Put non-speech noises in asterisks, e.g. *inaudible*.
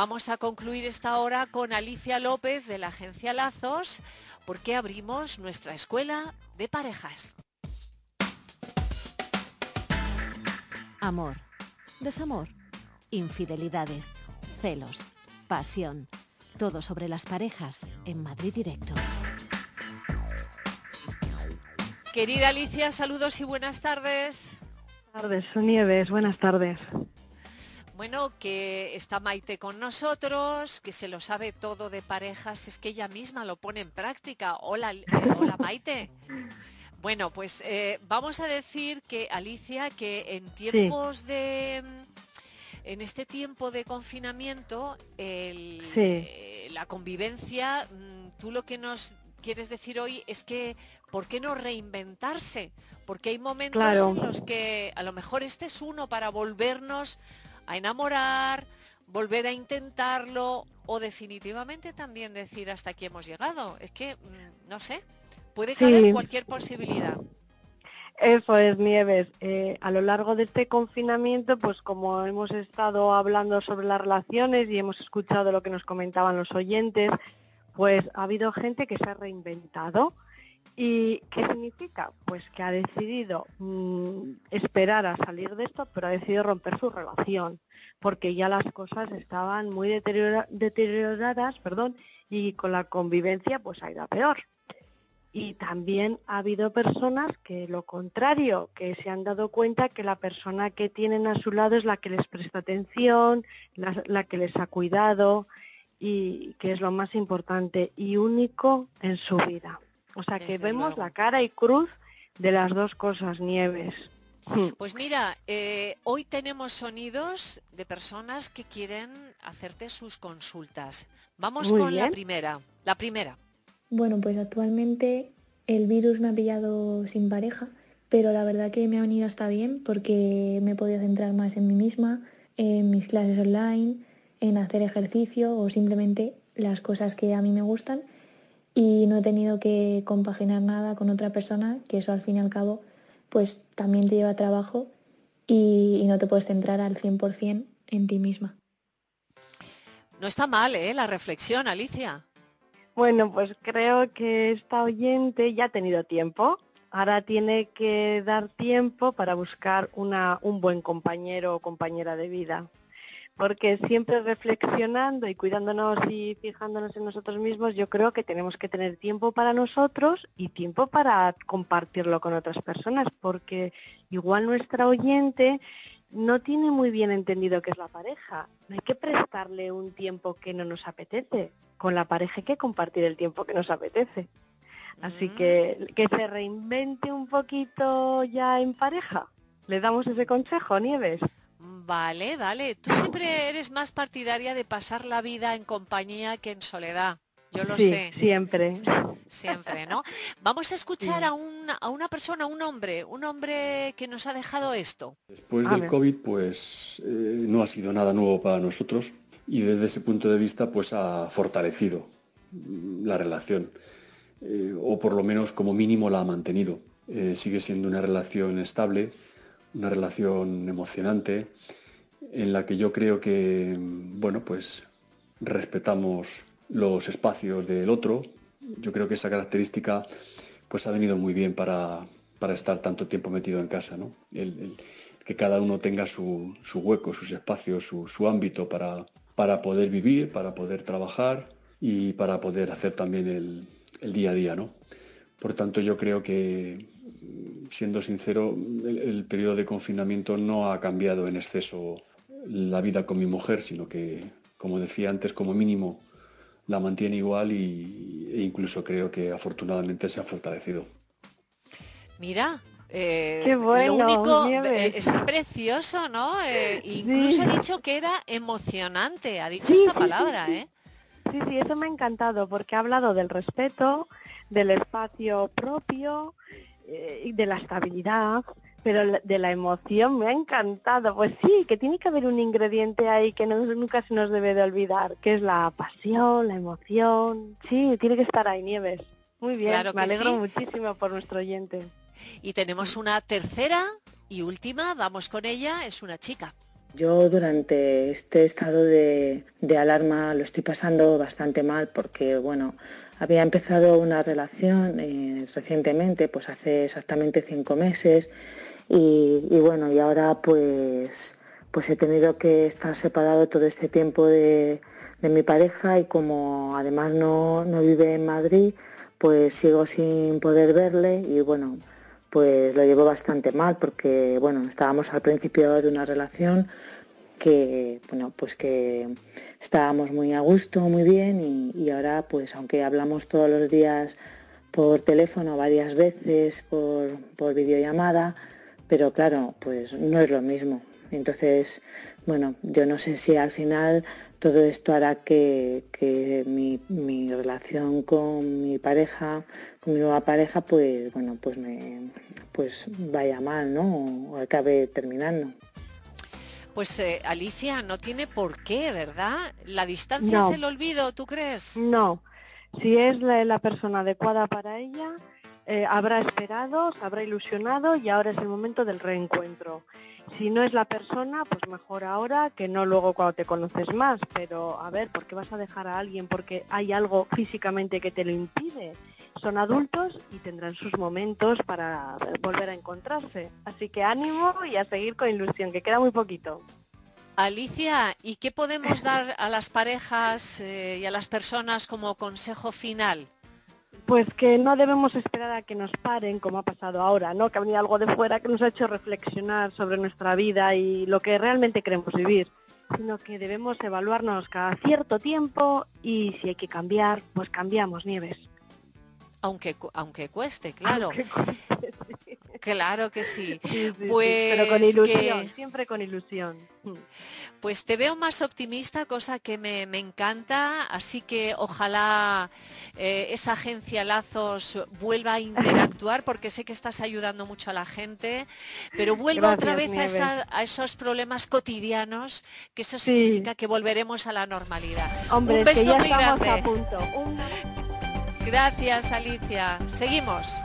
Vamos a concluir esta hora con Alicia López de la agencia Lazos, porque abrimos nuestra escuela de parejas. Amor, desamor, infidelidades, celos, pasión. Todo sobre las parejas en Madrid Directo. Querida Alicia, saludos y buenas tardes. Buenas tardes, Nieves, buenas tardes. Bueno, que está Maite con nosotros, que se lo sabe todo de parejas, es que ella misma lo pone en práctica. Hola, eh, hola Maite. *laughs* Bueno, pues eh, vamos a decir que Alicia, que en tiempos de en este tiempo de confinamiento, eh, la convivencia, mm, tú lo que nos quieres decir hoy es que, ¿por qué no reinventarse? Porque hay momentos en los que a lo mejor este es uno para volvernos a enamorar, volver a intentarlo o definitivamente también decir hasta aquí hemos llegado. Es que, mm, no sé, puede caber cualquier posibilidad. Eso es, Nieves. Eh, a lo largo de este confinamiento, pues como hemos estado hablando sobre las relaciones y hemos escuchado lo que nos comentaban los oyentes, pues ha habido gente que se ha reinventado ¿Y qué significa? Pues que ha decidido mm, esperar a salir de esto, pero ha decidido romper su relación, porque ya las cosas estaban muy deterioradas perdón, y con la convivencia pues ha ido a peor. Y también ha habido personas que lo contrario, que se han dado cuenta que la persona que tienen a su lado es la que les presta atención, la que les ha cuidado y que es lo más importante y único en su vida. O sea que vemos la cara y cruz de las dos cosas, Nieves. *laughs* Pues mira, eh, hoy tenemos sonidos de personas que quieren hacerte sus consultas. Vamos con la primera. La primera. Bueno, pues actualmente el virus me ha pillado sin pareja, pero la verdad que me ha venido hasta bien porque me he podido centrar más en mí misma, en mis clases online, en hacer ejercicio o simplemente las cosas que a mí me gustan y no he tenido que compaginar nada con otra persona, que eso al fin y al cabo pues también te lleva trabajo y, no te puedes centrar al 100% en ti misma. No está mal, ¿eh? La reflexión, Alicia. Bueno, pues creo que esta oyente ya ha tenido tiempo. Ahora tiene que dar tiempo para buscar una, un buen compañero o compañera de vida porque siempre reflexionando y cuidándonos y fijándonos en nosotros mismos, yo creo que tenemos que tener tiempo para nosotros y tiempo para compartirlo con otras personas, porque igual nuestra oyente no tiene muy bien entendido qué es la pareja. No hay que prestarle un tiempo que no nos apetece. Con la pareja hay que compartir el tiempo que nos apetece. Así mm. que que se reinvente un poquito ya en pareja. ¿Le damos ese consejo, Nieves? Vale, vale. Tú siempre eres más partidaria de pasar la vida en compañía que en soledad. Yo lo sí, sé. Siempre. Siempre, ¿no? Vamos a escuchar a, una, a una persona, un hombre, un hombre que nos ha dejado esto. Después del COVID, pues eh, no ha sido nada nuevo para nosotros y desde ese punto de vista, pues ha fortalecido la relación. Eh, o por lo menos como mínimo la ha mantenido. Eh, sigue siendo una relación estable, una relación emocionante en la que yo creo que, bueno, pues respetamos los espacios del otro. Yo creo que esa característica pues ha venido muy bien para, estar tanto tiempo metido en casa, ¿no? El, que cada uno tenga su, hueco, sus espacios, su, ámbito para, para, poder vivir, para poder trabajar y para poder hacer también el, el día a día, ¿no? Por tanto, yo creo que siendo sincero, el, periodo de confinamiento no ha cambiado en exceso la vida con mi mujer, sino que, como decía antes, como mínimo la mantiene igual y, e incluso creo que afortunadamente se ha fortalecido. Mira, Eh, Qué bueno, lo único eh, es precioso, ¿no? Eh, incluso Sí. ha dicho que era emocionante, ha dicho Sí, esta sí, palabra, sí. ¿eh? Sí, sí, eso me ha encantado porque ha hablado del respeto, del espacio propio eh, y de la estabilidad, pero la- de la emoción me ha encantado. Pues sí, que tiene que haber un ingrediente ahí que no- nunca se nos debe de olvidar, que es la pasión, la emoción. Sí, tiene que estar ahí, Nieves. Muy bien, Claro me alegro sí. muchísimo por nuestro oyente. Y tenemos una tercera y última, vamos con ella, es una chica. Yo durante este estado de, de alarma lo estoy pasando bastante mal porque, bueno, había empezado una relación eh, recientemente, pues hace exactamente cinco meses y, y bueno, y ahora pues, pues he tenido que estar separado todo este tiempo de, de mi pareja y como además no, no vive en Madrid, pues sigo sin poder verle y bueno, pues lo llevo bastante mal porque bueno, estábamos al principio de una relación que bueno, pues que estábamos muy a gusto, muy bien y, y ahora pues aunque hablamos todos los días por teléfono varias veces, por, por videollamada, pero claro, pues no es lo mismo. Entonces, bueno, yo no sé si al final todo esto hará que, que mi, mi relación con mi pareja, con mi nueva pareja, pues bueno, pues me pues vaya mal, ¿no? O acabe terminando. Pues eh, Alicia, no tiene por qué, ¿verdad? La distancia No. es el olvido, ¿tú crees? No, si es la, la persona adecuada para ella, eh, habrá esperado, se habrá ilusionado y ahora es el momento del reencuentro. Si no es la persona, pues mejor ahora que no luego cuando te conoces más. Pero a ver, ¿por qué vas a dejar a alguien? Porque hay algo físicamente que te lo impide. Son adultos y tendrán sus momentos para volver a encontrarse. Así que ánimo y a seguir con ilusión, que queda muy poquito. Alicia, ¿y qué podemos dar a las parejas eh, y a las personas como consejo final? Pues que no debemos esperar a que nos paren, como ha pasado ahora, ¿no? Que ha venido algo de fuera que nos ha hecho reflexionar sobre nuestra vida y lo que realmente queremos vivir, sino que debemos evaluarnos cada cierto tiempo y si hay que cambiar, pues cambiamos, Nieves. Aunque, aunque cueste, claro. Aunque cueste, *laughs* sí. Claro que sí. Sí, sí, sí, Pues pero con ilusión, que- siempre con ilusión. Pues te veo más optimista, cosa que me, me encanta, así que ojalá eh, esa agencia Lazos vuelva a interactuar, porque sé que estás ayudando mucho a la gente, pero vuelva otra vez a, esa- Nieves. a esos problemas cotidianos, que eso Sí. significa que volveremos a la normalidad. Hombre, Un es que beso ya muy estamos grande. a punto. Un Gracias, Alicia. Seguimos.